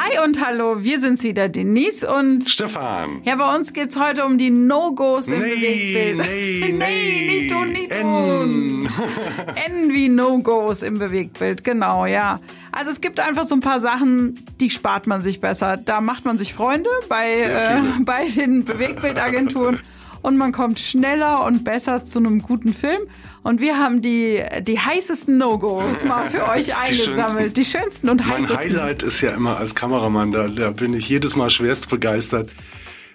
Hi und hallo, wir sind's wieder, Denise und Stefan. Ja, bei uns geht's heute um die No-Gos im Nee, Bewegtbild. nee, nee, nee. nicht tun, nicht tun. N wie No-Gos im Bewegtbild, genau, ja. Also es gibt einfach so ein paar Sachen, die spart man sich besser. Da macht man sich Freunde bei, äh, bei den Bewegtbildagenturen und man kommt schneller und besser zu einem guten Film. Und wir haben die, die heißesten No-Gos mal für euch eingesammelt. Die schönsten und Mein heißesten. Highlight ist ja immer als Kameramann, da, da bin ich jedes Mal schwerst begeistert,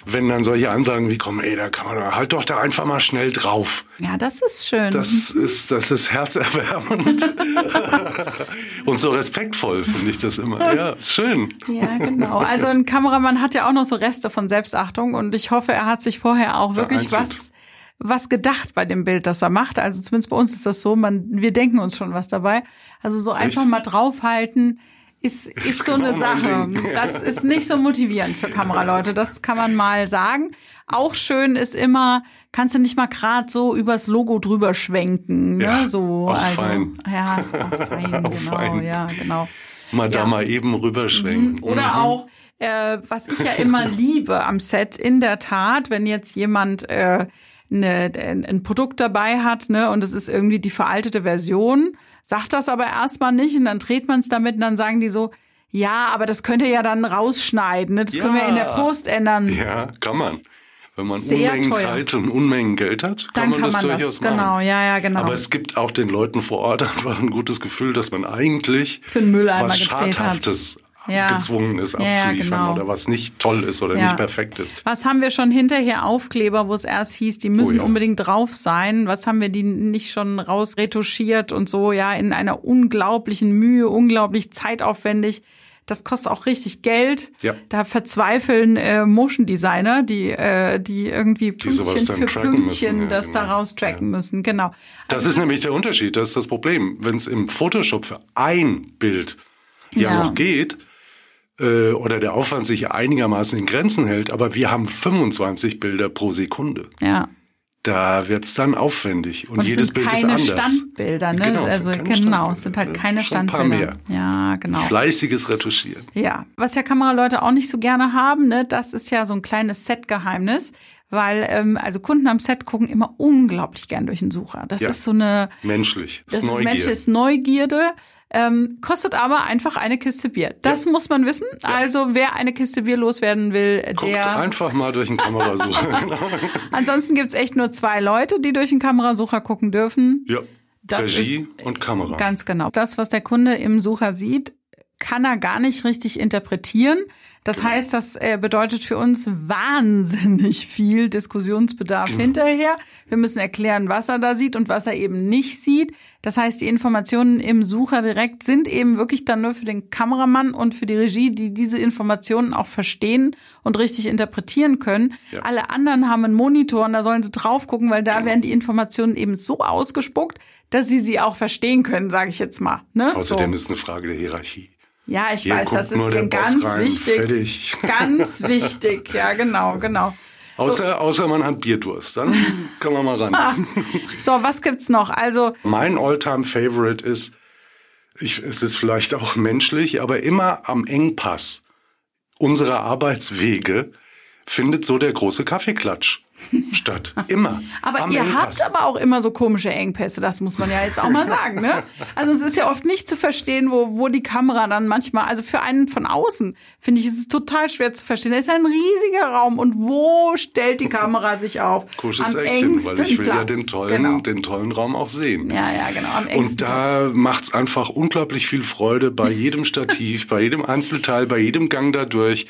wenn dann solche Ansagen wie kommen, ey, da kann man doch, halt doch da einfach mal schnell drauf. Ja, das ist schön. Das ist, das ist herzerwärmend. Und so respektvoll finde ich das immer. Ja, schön. Ja, genau. Also ein Kameramann hat ja auch noch so Reste von Selbstachtung und ich hoffe, er hat sich vorher auch wirklich Vereinzelt. was was gedacht bei dem Bild, das er macht. Also zumindest bei uns ist das so, man wir denken uns schon was dabei. Also so einfach mal draufhalten ist ist, so eine genau Sache. Das ist nicht so motivierend für Kameraleute, das kann man mal sagen. Auch schön ist immer, kannst du nicht mal grad so übers Logo drüber schwenken, ne? Ja, so auch also fein. ja, ist auch fein, Auch genau, fein. ja, genau. Mal da Ja. mal eben rüberschwenken. Oder auch, äh, was ich ja immer liebe am Set, in der Tat, wenn jetzt jemand äh, ne, ein ein Produkt dabei hat, ne, und es ist irgendwie die veraltete Version, sagt das aber erstmal nicht und dann dreht man es damit und dann sagen die so, ja, aber das könnt ihr ja dann rausschneiden, ne? Das können wir in der Ja. Post ändern. Ja, kann man. Wenn man Sehr Unmengen teuer. Zeit und Unmengen Geld hat, Dann kann man kann das man durchaus das, machen. genau, ja, ja, genau. Aber es gibt auch den Leuten vor Ort einfach ein gutes Gefühl, dass man eigentlich was. Schadhaftes Ja. gezwungen ist Ja, ja, abzuliefern genau. oder was nicht toll ist oder Ja. nicht perfekt ist. Was haben wir schon hinterher Aufkleber, wo es erst hieß, die müssen Oh ja. unbedingt drauf sein? Was haben wir die nicht schon rausretuschiert und so, ja, in einer unglaublichen Mühe, unglaublich zeitaufwendig. Das kostet auch richtig Geld. Ja. Da verzweifeln äh, Motion Designer, die, äh, die irgendwie Pünktchen dann für tracken Pünktchen müssen, ja, das da genau. raustracken müssen. Genau. Das Also ist nämlich der Unterschied, das ist das Problem. Wenn es im Photoshop für ein Bild ja, Ja. noch geht, äh, oder der Aufwand sich einigermaßen in Grenzen hält, aber wir haben 25 Bilder pro Sekunde. ja. Da wird's dann aufwendig. Und, Und es jedes Bild ist anders. Standbilder, ne? Genau, es also sind keine genau, es sind Standbilder, halt keine schon ein paar Standbilder. Ja, genau. Fleißiges Retuschieren. Ja, was ja Kameraleute auch nicht so gerne haben, ne, das ist ja so ein kleines Set-Geheimnis, weil ähm, also Kunden am Set gucken immer unglaublich gern durch den Sucher. Das Ja. ist so eine, Menschlich. das ist ist Neugier. menschliches Neugierde. Ähm, kostet aber einfach eine Kiste Bier. Das muss man wissen. Also wer eine Kiste Bier loswerden will, Guckt der. einfach mal durch den Kamerasucher. genau. Ansonsten gibt's echt nur zwei Leute, die durch den Kamerasucher gucken dürfen. Ja. Das Regie ist- und Kamera. Ganz genau. Das, was der Kunde im Sucher sieht, kann er gar nicht richtig interpretieren. Das Genau. heißt, das äh, bedeutet für uns wahnsinnig viel Diskussionsbedarf Genau. hinterher. Wir müssen erklären, was er da sieht und was er eben nicht sieht. Das heißt, die Informationen im Sucher direkt sind eben wirklich dann nur für den Kameramann und für die Regie, die diese Informationen auch verstehen und richtig interpretieren können. Ja. Alle anderen haben einen Monitor und da sollen sie drauf gucken, weil da werden die Informationen eben so ausgespuckt, dass sie sie auch verstehen können, sage ich jetzt mal. Ne? Außerdem so. ist es eine Frage der Hierarchie. Ja, ich Hier weiß, das ist dir ganz rein, wichtig. fertig. Ganz wichtig, ja, genau, genau. Außer, außer man hat Bierdurst, dann kann man mal ran. So, was gibt's noch? Also, Mein Alltime favorite ist, ich, es ist vielleicht auch menschlich, aber immer am Engpass unserer Arbeitswege findet so der große Kaffeeklatsch statt. Immer. aber ihr Engpass. habt aber auch immer so komische Engpässe, das muss man ja jetzt auch mal sagen, ne? Also es ist ja oft nicht zu verstehen, wo, wo die Kamera dann manchmal, also für einen von außen, finde ich, ist es total schwer zu verstehen. Da ist ein riesiger Raum und wo stellt die Kamera sich auf? Kuschelt's Am Eckchen, weil ich will ja Platz. den tollen, Genau. den tollen Raum auch sehen. Ja, ja, genau, am engsten Und da macht's einfach unglaublich viel Freude bei jedem Stativ, bei jedem Einzelteil, bei jedem Gang dadurch,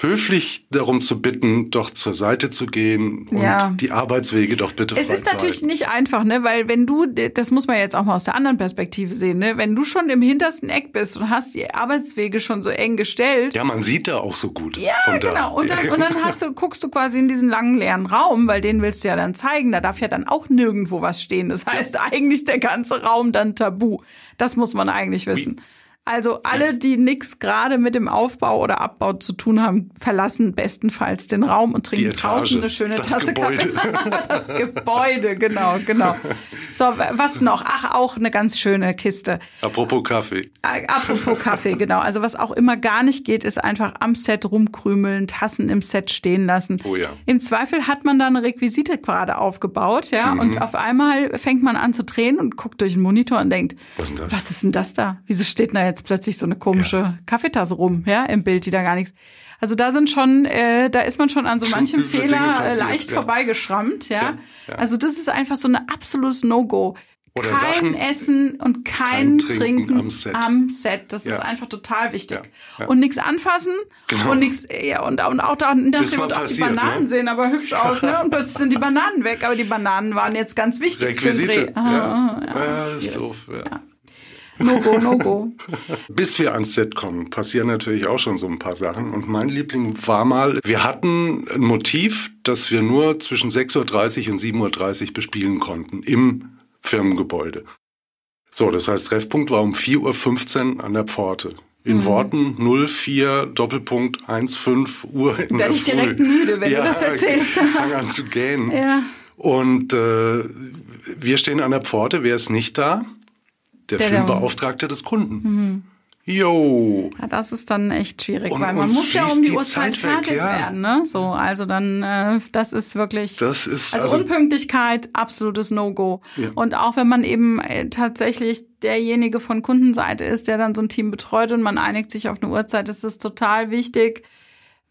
höflich darum zu bitten, doch zur Seite zu gehen und Ja. die Arbeitswege doch bitte Es ist natürlich freizuhalten. nicht einfach, ne, weil wenn du, das muss man jetzt auch mal aus der anderen Perspektive sehen, ne, wenn du schon im hintersten Eck bist und hast die Arbeitswege schon so eng gestellt, Ja, man sieht da auch so gut. Ja, von da. genau. Und dann, und dann hast du, guckst du quasi in diesen langen leeren Raum, weil den willst du ja dann zeigen. Da darf ja dann auch nirgendwo was stehen. Das heißt eigentlich der ganze Raum dann tabu. Das muss man eigentlich wissen. Also alle, die nichts gerade mit dem Aufbau oder Abbau zu tun haben, verlassen bestenfalls den Raum und trinken draußen eine schöne das Tasse Gebäude. Kaffee. das Gebäude, genau, genau. So, was noch? Ach, auch eine ganz schöne Kiste. Apropos Kaffee. Äh, Apropos Kaffee, genau. Also was auch immer gar nicht geht, ist einfach am Set rumkrümeln, Tassen im Set stehen lassen. Oh ja. Im Zweifel hat man da eine Requisite gerade aufgebaut, ja, Mhm. und auf einmal fängt man an zu drehen und guckt durch den Monitor und denkt, Was ist denn das? was ist denn das da? Wieso steht da jetzt plötzlich so eine komische Kaffeetasse rum, ja, im Bild, die da gar nichts. Also da sind schon, äh, da ist man schon an so manchem Fehler äh, passiert, leicht ja. vorbeigeschrammt, ja? Ja, ja. Also das ist einfach so ein absolutes No-Go. Kein Sachen- Essen und kein, kein Trinken, Trinken am Set. am Set. Das Ja. ist einfach total wichtig. Ja, ja. Und nichts anfassen Genau. und nichts, ja, und, und auch da mal Motto, auch die passiert, Bananen ne? sehen aber hübsch aus, ne? Und plötzlich sind die Bananen weg, aber die Bananen waren jetzt ganz wichtig für den Dreh. Requisite. Ah, ja. ah, ja, das ist doof. Ja. No go, no go. Bis wir ans Set kommen, passieren natürlich auch schon so ein paar Sachen. Und mein Liebling war mal, wir hatten ein Motiv, das wir nur zwischen 6.30 Uhr und 7.30 Uhr bespielen konnten im Firmengebäude. So, das heißt, Treffpunkt war um 4.15 Uhr an der Pforte. In Mhm. Worten 04 Doppelpunkt 15 Uhr in Werd der ich direkt müde, wenn du ja, das erzählst. Ich fange an zu gähnen. Ja. Und äh, wir stehen an der Pforte, wer ist nicht da? Der, Der- Filmbeauftragte des Kunden. Jo. Ja, das ist dann echt schwierig, Und weil man muss ja um die, die Uhrzeit fertig ja. werden, ne? So, also dann, äh, das ist wirklich. Das ist also, also, Unpünktlichkeit, absolutes No-Go. Ja. Und auch wenn man eben äh, tatsächlich derjenige von Kundenseite ist, der dann so ein Team betreut und man einigt sich auf eine Uhrzeit, ist es total wichtig,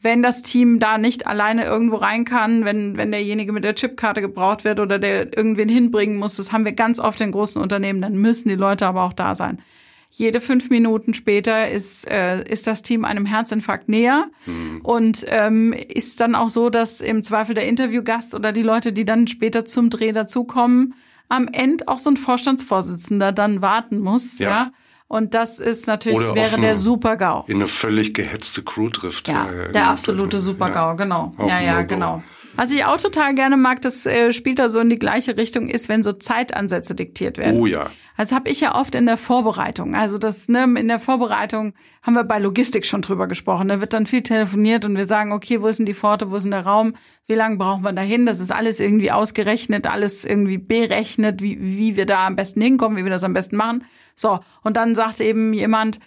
wenn das Team da nicht alleine irgendwo rein kann, wenn, wenn derjenige mit der Chipkarte gebraucht wird oder der irgendwen hinbringen muss, das haben wir ganz oft in großen Unternehmen, dann müssen die Leute aber auch da sein. Jede fünf Minuten später ist, äh, ist das Team einem Herzinfarkt näher und ähm, ist dann auch so, dass im Zweifel der Interviewgast oder die Leute, die dann später zum Dreh dazukommen, am Ende auch so ein Vorstandsvorsitzender dann warten muss, ja. Ja. Und das ist natürlich, Oder wäre auf der Super-GAU. in eine völlig gehetzte Crew trifft. Ja, Äh, der äh, absolute ja. Super-GAU, genau. Ja, ja, genau. Was ich auch total gerne mag, das äh, spielt da so in die gleiche Richtung, ist, wenn so Zeitansätze diktiert werden. Oh ja. Also habe ich ja oft in der Vorbereitung. Also das, ne, in der Vorbereitung haben wir bei Logistik schon drüber gesprochen. Da wird dann viel telefoniert und wir sagen, okay, wo ist denn die Pforte, wo ist denn der Raum, wie lange brauchen wir dahin? Das ist alles irgendwie ausgerechnet, alles irgendwie berechnet, wie, wie wir da am besten hinkommen, wie wir das am besten machen. So, und dann sagt eben jemand,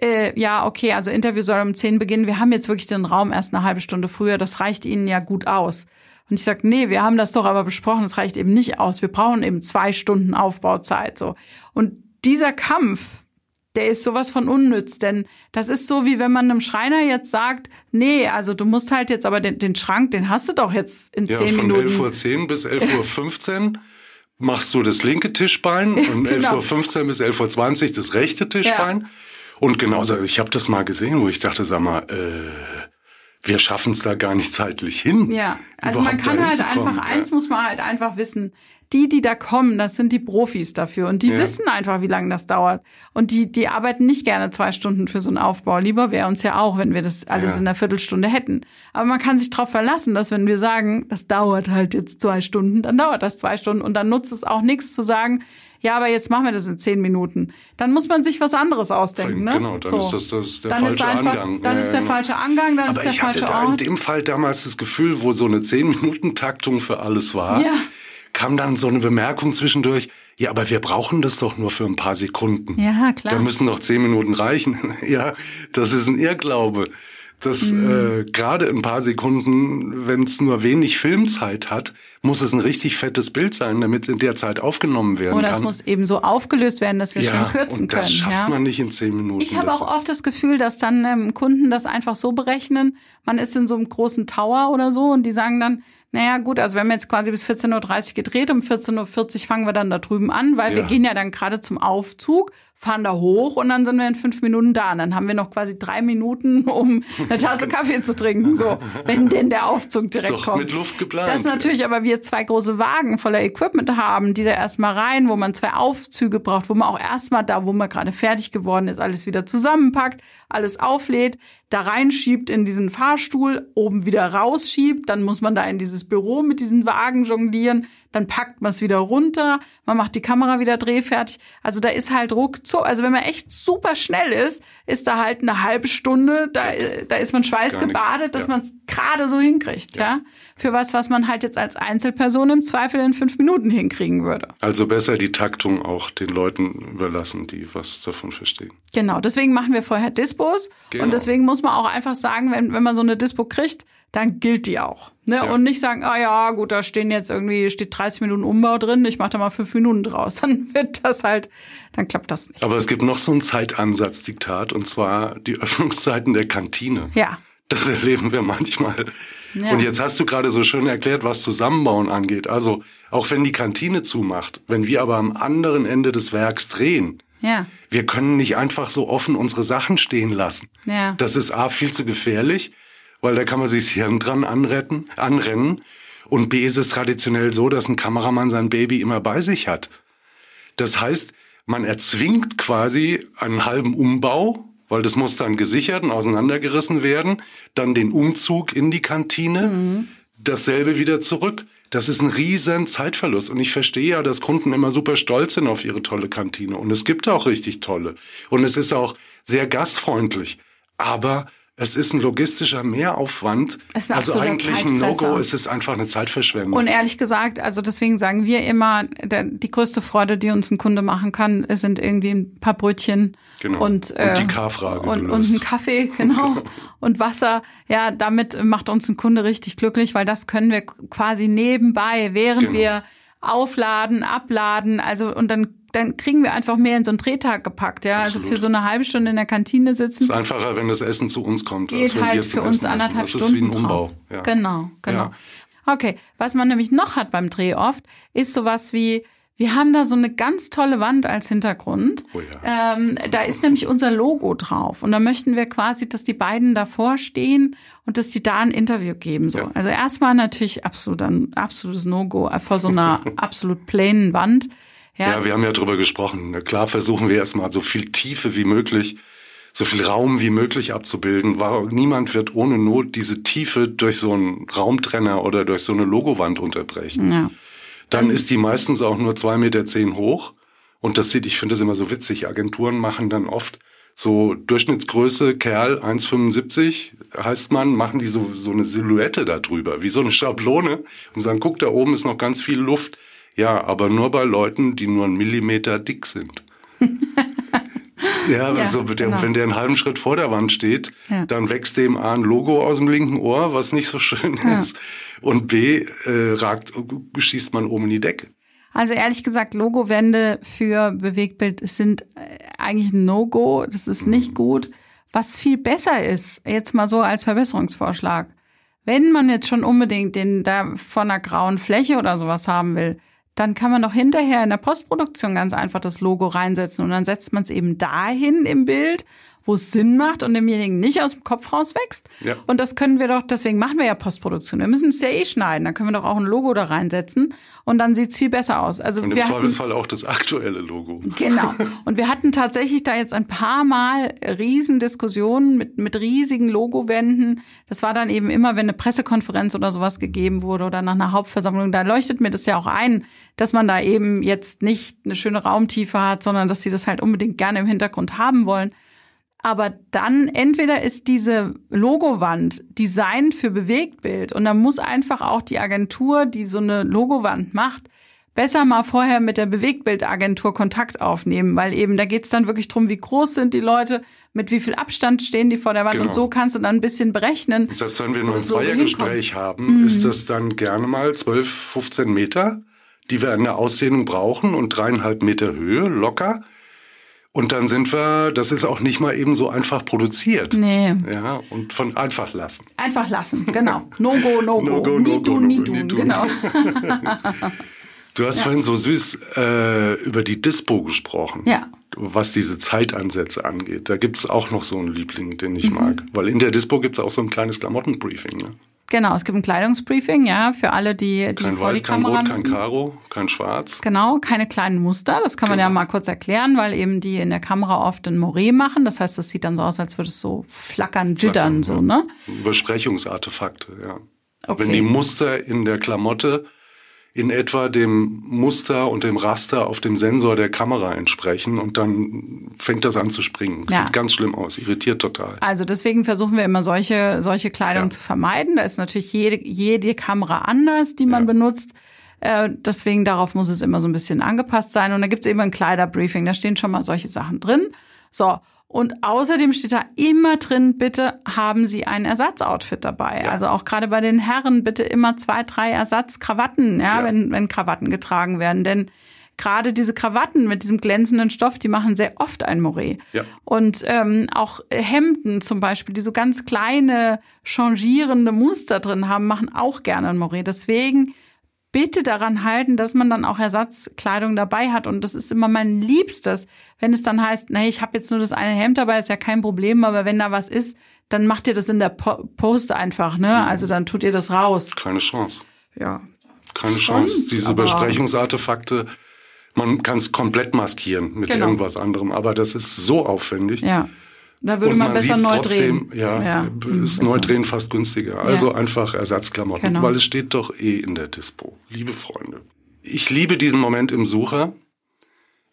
äh, ja, okay, also Interview soll um 10 beginnen. Wir haben jetzt wirklich den Raum erst eine halbe Stunde früher. Das reicht Ihnen ja gut aus. Und ich sag, nee, wir haben das doch aber besprochen. Das reicht eben nicht aus. Wir brauchen eben zwei Stunden Aufbauzeit, so. Und dieser Kampf, der ist sowas von unnütz, denn das ist so, wie wenn man einem Schreiner jetzt sagt, nee, also du musst halt jetzt aber den, den Schrank, den hast du doch jetzt in Ja, zehn von Minuten. 11.10 Uhr bis 11.15 Uhr machst du das linke Tischbein und Genau. 11.15 Uhr bis 11.20 Uhr das rechte Tischbein. Und genauso, ich habe das mal gesehen, wo ich dachte, sag mal, äh, wir schaffen es da gar nicht zeitlich hin. Ja, also man kann halt einfach, eins muss man halt einfach wissen. Die, die da kommen, das sind die Profis dafür. Und die Ja. wissen einfach, wie lange das dauert. Und die, die arbeiten nicht gerne zwei Stunden für so einen Aufbau. Lieber wäre uns ja auch, wenn wir das alles Ja. in einer Viertelstunde hätten. Aber man kann sich darauf verlassen, dass wenn wir sagen, das dauert halt jetzt zwei Stunden, dann dauert das zwei Stunden. Und dann nutzt es auch nichts zu sagen, ja, aber jetzt machen wir das in zehn Minuten. Dann muss man sich was anderes ausdenken. Ne? Genau, dann ist das- das der dann falsche ist einfach, Angang. Dann ist der genau. falsche Angang, dann ist Aber der ich hatte da in dem Fall damals das Gefühl, wo so eine 10-Minuten-Taktung für alles war, Ja. kam dann so eine Bemerkung zwischendurch, ja, aber wir brauchen das doch nur für ein paar Sekunden. Ja, klar. Da müssen doch 10 Minuten reichen. ja, das ist ein Irrglaube. Dass Mhm. äh, gerade ein paar Sekunden, wenn es nur wenig Filmzeit hat, muss es ein richtig fettes Bild sein, damit es in der Zeit aufgenommen werden Oder kann. es muss eben so aufgelöst werden, dass wir ja, schön kürzen und das können. schafft ja? man nicht in 10 Minuten. Ich habe Das- auch oft das Gefühl, dass dann ähm, Kunden das einfach so berechnen. Man ist in so einem großen Tower oder so und die sagen dann, naja gut, also wir haben jetzt quasi bis 14.30 Uhr gedreht, um 14.40 Uhr fangen wir dann da drüben an, weil wir Ja. gehen ja dann gerade zum Aufzug, fahren da hoch und dann sind wir in fünf Minuten da. Und dann haben wir noch quasi drei Minuten, um eine Tasse Kaffee zu trinken, so, wenn denn der Aufzug direkt kommt. mit Luft geplant. Das natürlich aber wir zwei große Wagen voller Equipment haben, die da erstmal rein, wo man zwei Aufzüge braucht, wo man auch erstmal da, wo man gerade fertig geworden ist, alles wieder zusammenpackt, alles auflädt, da reinschiebt in diesen Fahrstuhl, oben wieder rausschiebt, dann muss man da in dieses Büro mit diesen Wagen jonglieren, dann packt man es wieder runter, man macht die Kamera wieder drehfertig. Also da ist halt ruckzuck, also wenn man echt super schnell ist, ist da halt eine halbe Stunde, da, da ist man schweißgebadet, dass ja. man es gerade so hinkriegt, ja. ja. Für was, was man halt jetzt als Einzelperson im Zweifel in fünf Minuten hinkriegen würde. Also besser die Taktung auch den Leuten überlassen, die was davon verstehen. Genau, deswegen machen wir vorher Dispos genau. und deswegen muss man auch einfach sagen, wenn, wenn man so eine Dispo kriegt, dann gilt die auch. Ne? Ja. Und nicht sagen, ah ja, gut, da stehen jetzt irgendwie, steht 30 Minuten Umbau drin, ich mache da mal fünf Minuten draus. Dann wird das halt, dann klappt das nicht. Aber es gibt noch so ein Zeitansatzdiktat, und zwar die Öffnungszeiten der Kantine. Ja. Das erleben wir manchmal. Ja. Und jetzt hast du gerade so schön erklärt, was Zusammenbauen angeht. Also, auch wenn die Kantine zumacht, wenn wir aber am anderen Ende des Werks drehen, ja. wir können nicht einfach so offen unsere Sachen stehen lassen. Ja. Das ist A, viel zu gefährlich weil da kann man sich das Hirn dran anretten, anrennen. Und B ist es traditionell so, dass ein Kameramann sein Baby immer bei sich hat. Das heißt, man erzwingt quasi einen halben Umbau, weil das muss dann gesichert und auseinandergerissen werden, dann den Umzug in die Kantine, mhm. dasselbe wieder zurück. Das ist ein riesen Zeitverlust. Und ich verstehe ja, dass Kunden immer super stolz sind auf ihre tolle Kantine. Und es gibt auch richtig tolle. Und es ist auch sehr gastfreundlich. Aber es ist ein logistischer Mehraufwand. Es ist ein also eigentlich ein No-Go, es ist einfach eine Zeitverschwendung. Und ehrlich gesagt, also deswegen sagen wir immer, der, die größte Freude, die uns ein Kunde machen kann, sind irgendwie ein paar Brötchen genau. und, äh, und die K-Frage und, und ein Kaffee, genau, und Wasser. Ja, damit macht uns ein Kunde richtig glücklich, weil das können wir quasi nebenbei, während genau. wir aufladen, abladen, also und dann dann kriegen wir einfach mehr in so einen Drehtag gepackt, ja. Absolut. Also für so eine halbe Stunde in der Kantine sitzen. ist einfacher, wenn das Essen zu uns kommt, Geht als wenn halt wir für uns anderthalb Stunden. Das ist wie ein Umbau. Ja. Genau, genau. Ja. Okay, was man nämlich noch hat beim Dreh oft, ist sowas wie wir haben da so eine ganz tolle Wand als Hintergrund. Oh ja. ähm, da ist nämlich unser Logo drauf. Und da möchten wir quasi, dass die beiden davor stehen und dass die da ein Interview geben. So. Ja. Also erstmal natürlich absolut ein absolutes No-Go vor so einer absolut plainen Wand. Ja. ja, wir haben ja drüber gesprochen. Klar versuchen wir erstmal so viel Tiefe wie möglich, so viel Raum wie möglich abzubilden. Niemand wird ohne Not diese Tiefe durch so einen Raumtrenner oder durch so eine Logowand unterbrechen. Ja. Dann ist die meistens auch nur zwei Meter zehn hoch. Und das sieht, ich finde das immer so witzig. Agenturen machen dann oft so Durchschnittsgröße Kerl 1,75 heißt man, machen die so, so eine Silhouette da drüber, wie so eine Schablone und sagen, guck, da oben ist noch ganz viel Luft. Ja, aber nur bei Leuten, die nur einen Millimeter dick sind. ja, ja also der, genau. wenn der einen halben Schritt vor der Wand steht, ja. dann wächst dem A ein Logo aus dem linken Ohr, was nicht so schön ja. ist. Und B, äh, ragt, schießt man oben in die Decke. Also ehrlich gesagt, Logowände für Bewegtbild sind äh, eigentlich ein No-Go. Das ist nicht mhm. gut. Was viel besser ist, jetzt mal so als Verbesserungsvorschlag. Wenn man jetzt schon unbedingt den da von einer grauen Fläche oder sowas haben will, dann kann man doch hinterher in der Postproduktion ganz einfach das Logo reinsetzen und dann setzt man es eben dahin im Bild, wo es Sinn macht und demjenigen nicht aus dem Kopf raus wächst. Ja. Und das können wir doch, deswegen machen wir ja Postproduktion. Wir müssen es ja eh schneiden. Dann können wir doch auch ein Logo da reinsetzen und dann sieht's viel besser aus. Also und im Zweifelsfall auch das aktuelle Logo. Genau. Und wir hatten tatsächlich da jetzt ein paar Mal Riesendiskussionen mit, mit riesigen Logowänden. Das war dann eben immer, wenn eine Pressekonferenz oder sowas gegeben wurde oder nach einer Hauptversammlung. Da leuchtet mir das ja auch ein, dass man da eben jetzt nicht eine schöne Raumtiefe hat, sondern dass sie das halt unbedingt gerne im Hintergrund haben wollen. Aber dann entweder ist diese Logowand designt für Bewegtbild und dann muss einfach auch die Agentur, die so eine Logowand macht, besser mal vorher mit der Bewegtbildagentur Kontakt aufnehmen, weil eben da geht's dann wirklich drum, wie groß sind die Leute, mit wie viel Abstand stehen die vor der Wand genau. und so kannst du dann ein bisschen berechnen. Und selbst wenn wir nur ein so Zweiergespräch haben, mhm. ist das dann gerne mal 12, 15 Meter, die wir in der Ausdehnung brauchen und dreieinhalb Meter Höhe locker. Und dann sind wir, das ist auch nicht mal eben so einfach produziert. Nee. Ja, und von einfach lassen. Einfach lassen, genau. No go, no go. No go, no nie tun, nie tun, genau. du hast ja. vorhin so süß äh, über die Dispo gesprochen. Ja. Was diese Zeitansätze angeht. Da gibt's auch noch so einen Liebling, den ich mhm. mag. Weil in der Dispo gibt's auch so ein kleines Klamottenbriefing. Ne? Genau, es gibt ein Kleidungsbriefing, ja, für alle, die, die kein vor Weiß, die Kamera kein Rot, kein Karo, kein Schwarz. Genau, keine kleinen Muster. Das kann man genau. ja mal kurz erklären, weil eben die in der Kamera oft ein Moiré machen. Das heißt, das sieht dann so aus, als würde es so flackern, jittern, so, ne? Übersprechungsartefakte, ja. Okay. Wenn die Muster in der Klamotte in etwa dem Muster und dem Raster auf dem Sensor der Kamera entsprechen und dann fängt das an zu springen. Ja. Sieht ganz schlimm aus, irritiert total. Also deswegen versuchen wir immer solche, solche Kleidung ja. zu vermeiden. Da ist natürlich jede, jede Kamera anders, die man ja. benutzt. Äh, deswegen darauf muss es immer so ein bisschen angepasst sein. Und da gibt es eben ein Kleiderbriefing, da stehen schon mal solche Sachen drin. So, und außerdem steht da immer drin, bitte haben Sie ein Ersatzoutfit dabei. Ja. Also auch gerade bei den Herren bitte immer zwei, drei Ersatzkrawatten, ja, ja. Wenn, wenn Krawatten getragen werden. Denn gerade diese Krawatten mit diesem glänzenden Stoff, die machen sehr oft ein Moret. Ja. Und ähm, auch Hemden zum Beispiel, die so ganz kleine, changierende Muster drin haben, machen auch gerne ein Moret. Deswegen bitte daran halten, dass man dann auch Ersatzkleidung dabei hat. Und das ist immer mein Liebstes, wenn es dann heißt, nee, ich habe jetzt nur das eine Hemd dabei, ist ja kein Problem, aber wenn da was ist, dann macht ihr das in der po Post einfach, ne? Mhm. Also dann tut ihr das raus. Keine Chance. Ja. Keine Chance. Diese Besprechungsartefakte, man kann es komplett maskieren mit genau. irgendwas anderem, aber das ist so aufwendig. Ja. Da würde man, man, besser neu trotzdem, drehen. Ja, ja ist besser. neu drehen fast günstiger. Also ja. einfach Ersatzklamotten, genau. weil es steht doch eh in der Dispo. Liebe Freunde. Ich liebe diesen Moment im Sucher,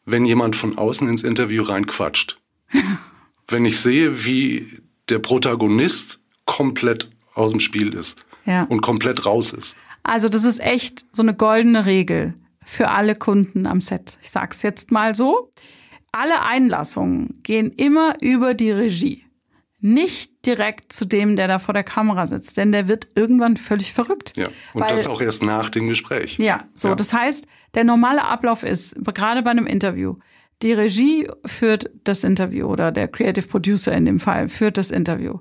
wenn jemand von außen ins Interview reinquatscht. wenn ich sehe, wie der Protagonist komplett aus dem Spiel ist ja. und komplett raus ist. Also das ist echt so eine goldene Regel für alle Kunden am Set. Ich sag's jetzt mal so. Alle Einlassungen gehen immer über die Regie. Nicht direkt zu dem, der da vor der Kamera sitzt, denn der wird irgendwann völlig verrückt. Ja, und weil, das auch erst nach dem Gespräch. Ja, so. Ja. Das heißt, der normale Ablauf ist, gerade bei einem Interview, die Regie führt das Interview oder der Creative Producer in dem Fall führt das Interview.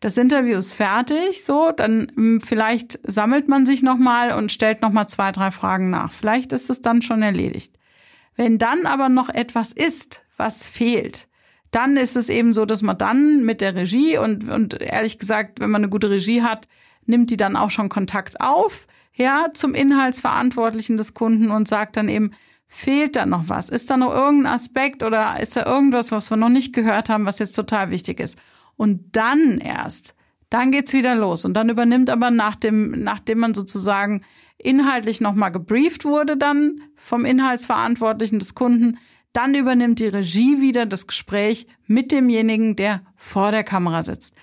Das Interview ist fertig, so, dann hm, vielleicht sammelt man sich nochmal und stellt nochmal zwei, drei Fragen nach. Vielleicht ist es dann schon erledigt. Wenn dann aber noch etwas ist, was fehlt, dann ist es eben so, dass man dann mit der Regie und, und ehrlich gesagt, wenn man eine gute Regie hat, nimmt die dann auch schon Kontakt auf, ja, zum Inhaltsverantwortlichen des Kunden und sagt dann eben, fehlt da noch was? Ist da noch irgendein Aspekt oder ist da irgendwas, was wir noch nicht gehört haben, was jetzt total wichtig ist? Und dann erst, dann geht's wieder los. Und dann übernimmt aber nach dem, nachdem man sozusagen inhaltlich nochmal gebrieft wurde dann vom Inhaltsverantwortlichen des Kunden, dann übernimmt die Regie wieder das Gespräch mit demjenigen, der vor der Kamera sitzt.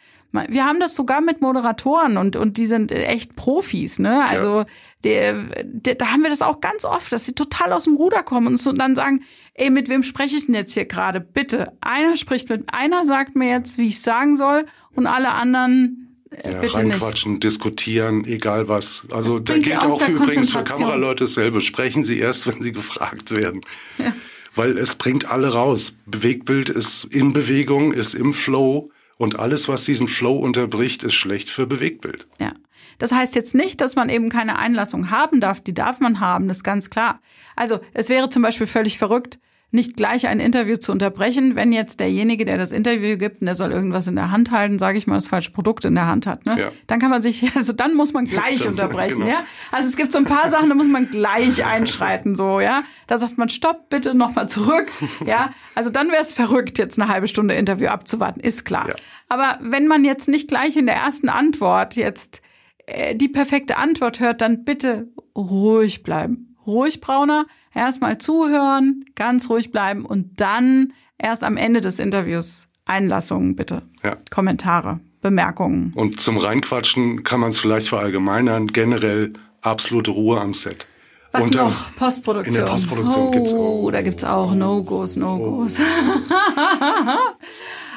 Wir haben das sogar mit Moderatoren und, und die sind echt Profis, ne? Also ja. der, der, da haben wir das auch ganz oft, dass sie total aus dem Ruder kommen und dann sagen, ey, mit wem spreche ich denn jetzt hier gerade? Bitte. Einer spricht mit, einer sagt mir jetzt, wie ich sagen soll, und alle anderen ja, Bitte reinquatschen, nicht. diskutieren, egal was. Also da gilt auch für, übrigens für Kameraleute dasselbe. Sprechen Sie erst, wenn Sie gefragt werden. Ja. Weil es bringt alle raus. Bewegtbild ist in Bewegung, ist im Flow und alles, was diesen Flow unterbricht, ist schlecht für Bewegtbild. Ja. Das heißt jetzt nicht, dass man eben keine Einlassung haben darf. Die darf man haben, das ist ganz klar. Also es wäre zum Beispiel völlig verrückt, nicht gleich ein Interview zu unterbrechen, wenn jetzt derjenige, der das Interview gibt, und der soll irgendwas in der Hand halten, sage ich mal, das falsche Produkt in der Hand hat. Ne? Ja. Dann kann man sich, also dann muss man gleich unterbrechen, genau. ja. Also es gibt so ein paar Sachen, da muss man gleich einschreiten, so, ja. Da sagt man, stopp, bitte nochmal zurück, ja. Also dann wäre es verrückt, jetzt eine halbe Stunde Interview abzuwarten, ist klar. Ja. Aber wenn man jetzt nicht gleich in der ersten Antwort jetzt die perfekte Antwort hört, dann bitte ruhig bleiben ruhig brauner, erstmal zuhören, ganz ruhig bleiben und dann erst am Ende des Interviews Einlassungen bitte. Ja. Kommentare, Bemerkungen. Und zum Reinquatschen kann man es vielleicht verallgemeinern, generell absolute Ruhe am Set. Was und, noch? Postproduktion. In der Postproduktion oh, gibt's auch. Da gibt's auch No-Gos, No-Gos. Oh.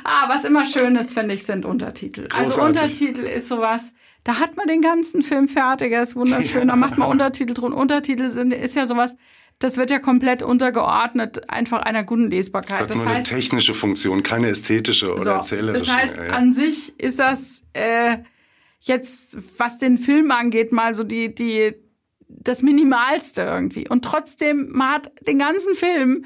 ah, was immer schön ist, finde ich, sind Untertitel. Also Großartig. Also Untertitel ist sowas, da hat man den ganzen Film fertig, er ist wunderschön, da macht man Untertitel drin. Untertitel sind, ist ja sowas, das wird ja komplett untergeordnet einfach einer guten Lesbarkeit. Das, das nur heißt, eine technische Funktion, keine ästhetische oder so, erzählerische. Das heißt, ja. an sich ist das äh, jetzt, was den Film angeht, mal so die, die, das Minimalste irgendwie. Und trotzdem, man hat den ganzen Film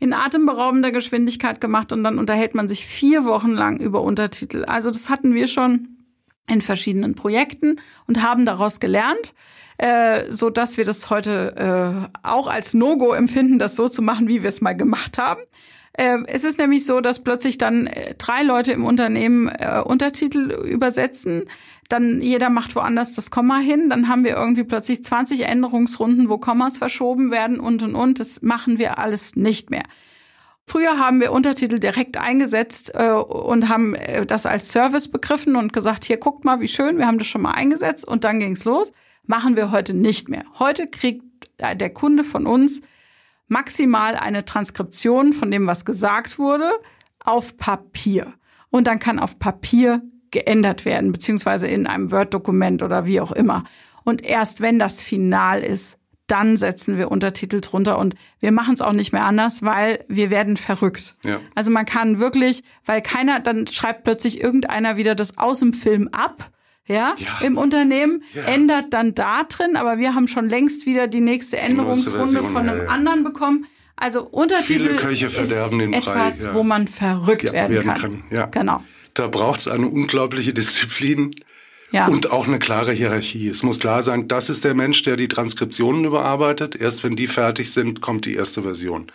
in atemberaubender Geschwindigkeit gemacht und dann unterhält man sich vier Wochen lang über Untertitel. Also das hatten wir schon in verschiedenen Projekten und haben daraus gelernt, äh, so dass wir das heute äh, auch als No-Go empfinden, das so zu machen, wie wir es mal gemacht haben. Äh, es ist nämlich so, dass plötzlich dann äh, drei Leute im Unternehmen äh, Untertitel übersetzen. Dann jeder macht woanders das Komma hin. Dann haben wir irgendwie plötzlich 20 Änderungsrunden, wo Kommas verschoben werden und und und. Das machen wir alles nicht mehr. Früher haben wir Untertitel direkt eingesetzt äh, und haben äh, das als Service begriffen und gesagt, hier guckt mal, wie schön, wir haben das schon mal eingesetzt und dann ging's los. Machen wir heute nicht mehr. Heute kriegt äh, der Kunde von uns maximal eine Transkription von dem, was gesagt wurde, auf Papier. Und dann kann auf Papier geändert werden, beziehungsweise in einem Word-Dokument oder wie auch immer. Und erst wenn das final ist, dann setzen wir Untertitel drunter und wir machen es auch nicht mehr anders, weil wir werden verrückt. Ja. Also man kann wirklich, weil keiner, dann schreibt plötzlich irgendeiner wieder das aus dem Film ab ja, ja. im Unternehmen, ja. ändert dann da drin, aber wir haben schon längst wieder die nächste Änderungsrunde von einem anderen bekommen. Also Untertitel ist etwas, wo man verrückt werden, werden, kann. kann. Genau. Da braucht es eine unglaubliche Disziplin. Ja. Und auch eine klare Hierarchie. Es muss klar sein, das ist der Mensch, der die Transkriptionen überarbeitet. Erst wenn die fertig sind, kommt die erste Version.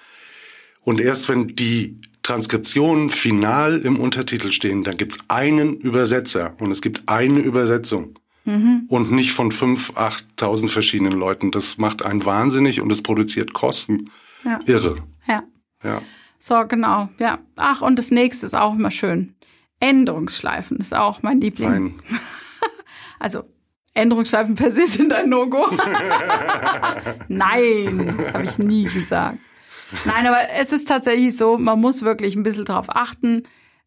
Und erst wenn die Transkriptionen final im Untertitel stehen, dann gibt's einen Übersetzer und es gibt eine Übersetzung. Mhm. Und nicht von fünf, achttausend verschiedenen Leuten. Das macht einen wahnsinnig und es produziert Kosten. Ja. Irre. Ja. ja. So, genau. Ja. Ach, und das nächste ist auch immer schön. Änderungsschleifen ist auch mein Liebling. Nein. also, Änderungsschleifen per se sind ein No-Go. Nein, das habe ich nie gesagt. Nein, aber es ist tatsächlich so, man muss wirklich ein bisschen drauf achten.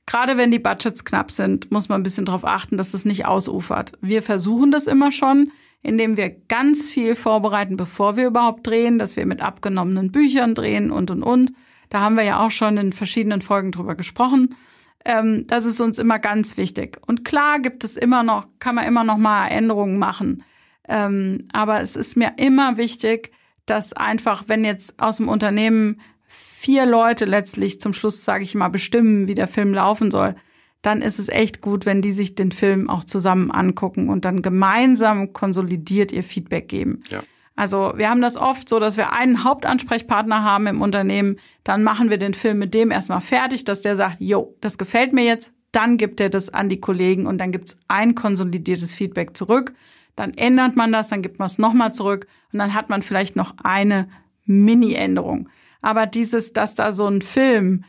Gerade wenn die Budgets knapp sind, muss man ein bisschen drauf achten, dass das nicht ausufert. Wir versuchen das immer schon, indem wir ganz viel vorbereiten, bevor wir überhaupt drehen, dass wir mit abgenommenen Büchern drehen und und und. Da haben wir ja auch schon in verschiedenen Folgen drüber gesprochen. Ähm, das ist uns immer ganz wichtig. Und klar gibt es immer noch, kann man immer noch mal Änderungen machen. Ähm, aber es ist mir immer wichtig, dass einfach, wenn jetzt aus dem Unternehmen vier Leute letztlich zum Schluss, sage ich mal, bestimmen, wie der Film laufen soll, dann ist es echt gut, wenn die sich den Film auch zusammen angucken und dann gemeinsam konsolidiert ihr Feedback geben. Ja. Also wir haben das oft so, dass wir einen Hauptansprechpartner haben im Unternehmen, dann machen wir den Film mit dem erstmal fertig, dass der sagt, jo, das gefällt mir jetzt, dann gibt er das an die Kollegen und dann gibt's ein konsolidiertes Feedback zurück dann ändert man das, dann gibt man es nochmal zurück und dann hat man vielleicht noch eine Mini-Änderung. Aber dieses, dass da so ein Film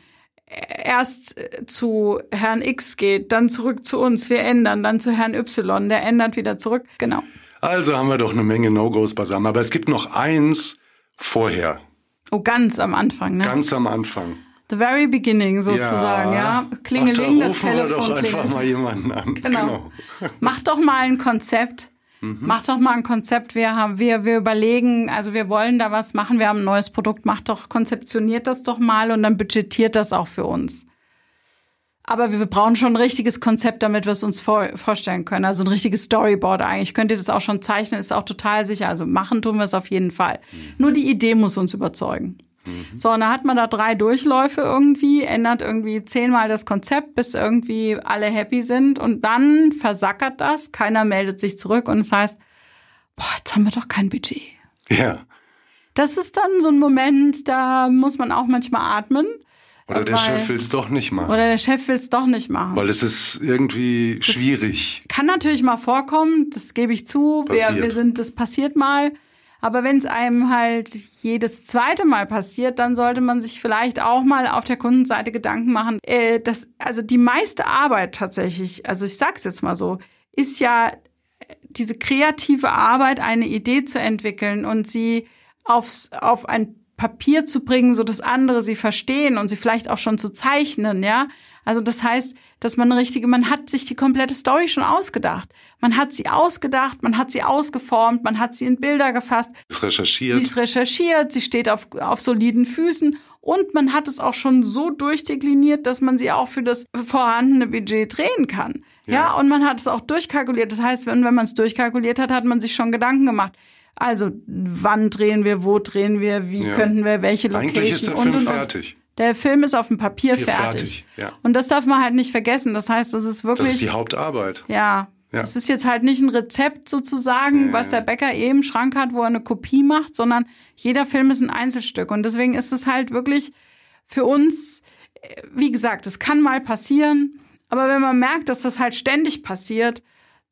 erst zu Herrn X geht, dann zurück zu uns, wir ändern, dann zu Herrn Y, der ändert wieder zurück, genau. Also haben wir doch eine Menge No-Gos beisammen. Aber es gibt noch eins vorher. Oh, ganz am Anfang, ne? Ganz am Anfang. The very beginning sozusagen, ja. ja. Klingeling, Ach, da das Telefon wir doch klingelt. einfach mal jemanden an. Genau. genau. Mach doch mal ein Konzept Mhm. Mach doch mal ein Konzept. Wir haben, wir, wir überlegen, also wir wollen da was machen. Wir haben ein neues Produkt. Macht doch, konzeptioniert das doch mal und dann budgetiert das auch für uns. Aber wir brauchen schon ein richtiges Konzept, damit wir es uns vor, vorstellen können. Also ein richtiges Storyboard eigentlich. Könnt ihr das auch schon zeichnen, ist auch total sicher. Also machen tun wir es auf jeden Fall. Mhm. Nur die Idee muss uns überzeugen. Mhm. So, und dann hat man da drei Durchläufe irgendwie, ändert irgendwie zehnmal das Konzept, bis irgendwie alle happy sind und dann versackert das, keiner meldet sich zurück und es das heißt, boah, jetzt haben wir doch kein Budget. Ja. Das ist dann so ein Moment, da muss man auch manchmal atmen. Oder der Chef will es doch nicht machen. Oder der Chef will es doch nicht machen. Weil es ist irgendwie das schwierig. Kann natürlich mal vorkommen, das gebe ich zu. Wir, wir sind, das passiert mal. Aber wenn es einem halt jedes zweite Mal passiert, dann sollte man sich vielleicht auch mal auf der Kundenseite Gedanken machen. Äh, dass, also die meiste Arbeit tatsächlich, also ich sag's jetzt mal so, ist ja diese kreative Arbeit, eine Idee zu entwickeln und sie aufs, auf ein Papier zu bringen, so dass andere sie verstehen und sie vielleicht auch schon zu zeichnen, ja. Also das heißt, dass man eine richtige, man hat sich die komplette Story schon ausgedacht. Man hat sie ausgedacht, man hat sie ausgeformt, man hat sie in Bilder gefasst. Sie ist recherchiert. Sie ist recherchiert, sie steht auf, auf soliden Füßen und man hat es auch schon so durchdekliniert, dass man sie auch für das vorhandene Budget drehen kann. Ja, ja und man hat es auch durchkalkuliert. Das heißt, wenn, wenn man es durchkalkuliert hat, hat man sich schon Gedanken gemacht. Also, wann drehen wir, wo drehen wir, wie ja. könnten wir, welche Location Eigentlich ist der Film und, und, fertig. Der Film ist auf dem Papier fertig. fertig ja. Und das darf man halt nicht vergessen. Das heißt, das ist wirklich. Das ist die Hauptarbeit. Ja. Ja. Das ist jetzt halt nicht ein Rezept sozusagen, ja, was der Bäcker eben im Schrank hat, wo er eine Kopie macht, sondern jeder Film ist ein Einzelstück. Und deswegen ist es halt wirklich für uns wie gesagt, es kann mal passieren, aber wenn man merkt, dass das halt ständig passiert,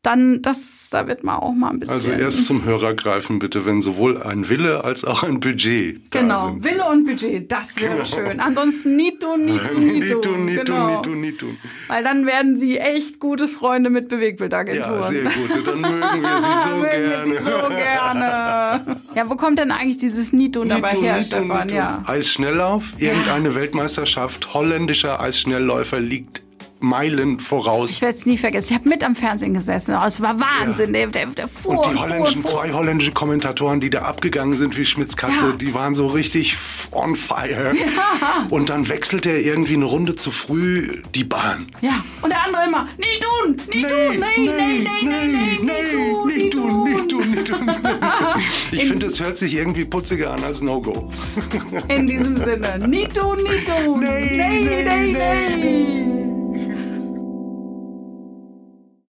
dann das, da wird man auch mal ein bisschen. Also erst zum Hörer greifen bitte, wenn sowohl ein Wille als auch ein Budget da Genau, sind. Wille und Budget, das wäre Genau. schön. Ansonsten nie tun, nie tun, nie, Nie tun, nie tun, genau. nie tun, nie tun. Weil dann werden sie echt gute Freunde mit Bewegbildagenturen. Ja, sehr gut. Dann mögen wir sie so Mögen wir gerne. sie so gerne. Ja, wo kommt denn eigentlich dieses Nitun dabei her, Nitun, Stefan? Nitun. Ja. Eisschnelllauf, irgendeine Weltmeisterschaft, holländischer Eisschnellläufer liegt Meilen voraus. Ich werde es nie vergessen. Ich habe mit am Fernsehen gesessen. Oh, Es war Wahnsinn. Der, der, der fuhr Und die fuhr holländischen, fuhr. zwei holländische Kommentatoren, die da abgegangen sind wie Schmitz Katze, Ja. die waren so richtig on fire. Und dann wechselt er irgendwie eine Runde zu früh die Bahn. Ja, und der andere immer, nie tun, nie tun, nee, nee, nee, nee, nee, nie tun, nie tun. nie tun. Ich finde, es hört sich irgendwie putziger an als No-Go. In diesem Sinne, nie tun, nie tun. Nee, nee, nee, nee. nee.